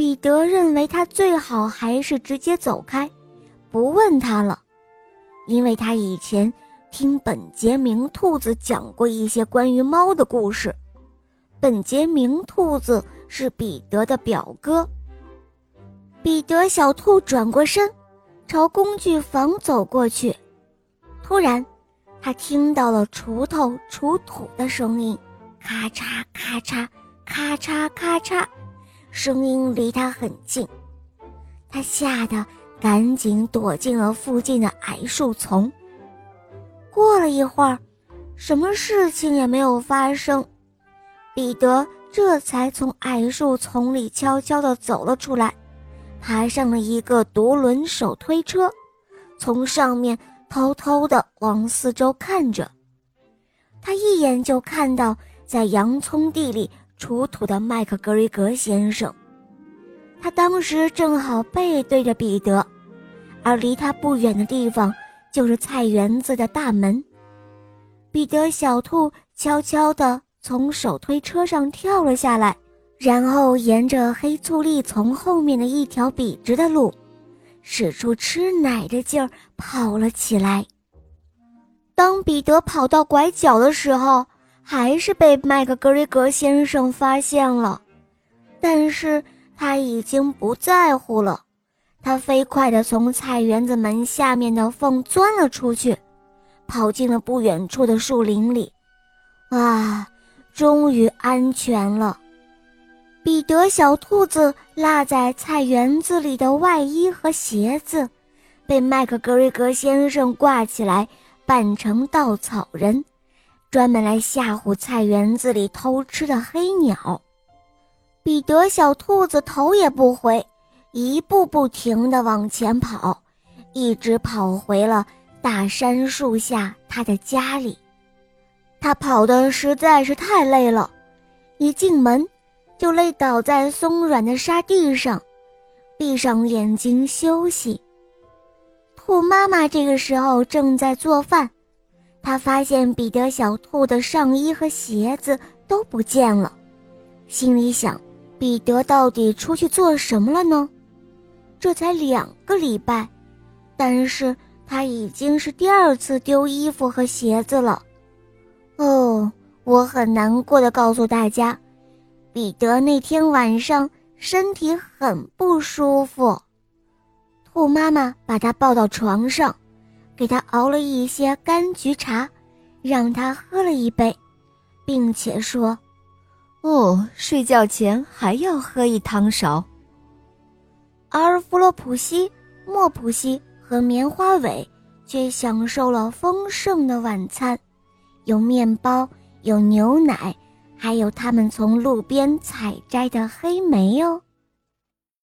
彼得认为他最好还是直接走开，不问他了，因为他以前听本杰明兔子讲过一些关于猫的故事。本杰明兔子是彼得的表哥。彼得小兔转过身，朝工具房走过去。突然，他听到了锄头锄土的声音，咔嚓咔嚓，咔嚓咔嚓。声音离他很近，他吓得赶紧躲进了附近的矮树丛。过了一会儿，什么事情也没有发生，彼得这才从矮树丛里悄悄地走了出来，爬上了一个独轮手推车，从上面偷偷地往四周看着。他一眼就看到在洋葱地里。出土的麦克格瑞格先生，他当时正好背对着彼得，而离他不远的地方就是菜园子的大门。彼得小兔悄悄地从手推车上跳了下来，然后沿着黑醋栗丛后面的一条笔直的路，使出吃奶的劲儿跑了起来。当彼得跑到拐角的时候，还是被麦克格瑞格先生发现了，但是他已经不在乎了。他飞快地从菜园子门下面的缝钻了出去，跑进了不远处的树林里。啊，终于安全了！彼得小兔子落在菜园子里的外衣和鞋子，被麦克格瑞格先生挂起来，扮成稻草人。专门来吓唬菜园子里偷吃的黑鸟，彼得小兔子头也不回，一步不停地往前跑，一直跑回了大杉树下他的家里。他跑得实在是太累了，一进门就累倒在松软的沙地上，闭上眼睛休息。兔妈妈这个时候正在做饭。他发现彼得小兔的上衣和鞋子都不见了，心里想：彼得到底出去做什么了呢？这才两个礼拜，但是他已经是第二次丢衣服和鞋子了。哦，我很难过的告诉大家，彼得那天晚上身体很不舒服。兔妈妈把他抱到床上。给他熬了一些柑橘茶，让他喝了一杯，并且说：“哦，睡觉前还要喝一汤勺。”而弗洛普西、莫普西和棉花尾却享受了丰盛的晚餐，有面包，有牛奶，还有他们从路边采摘的黑莓哦。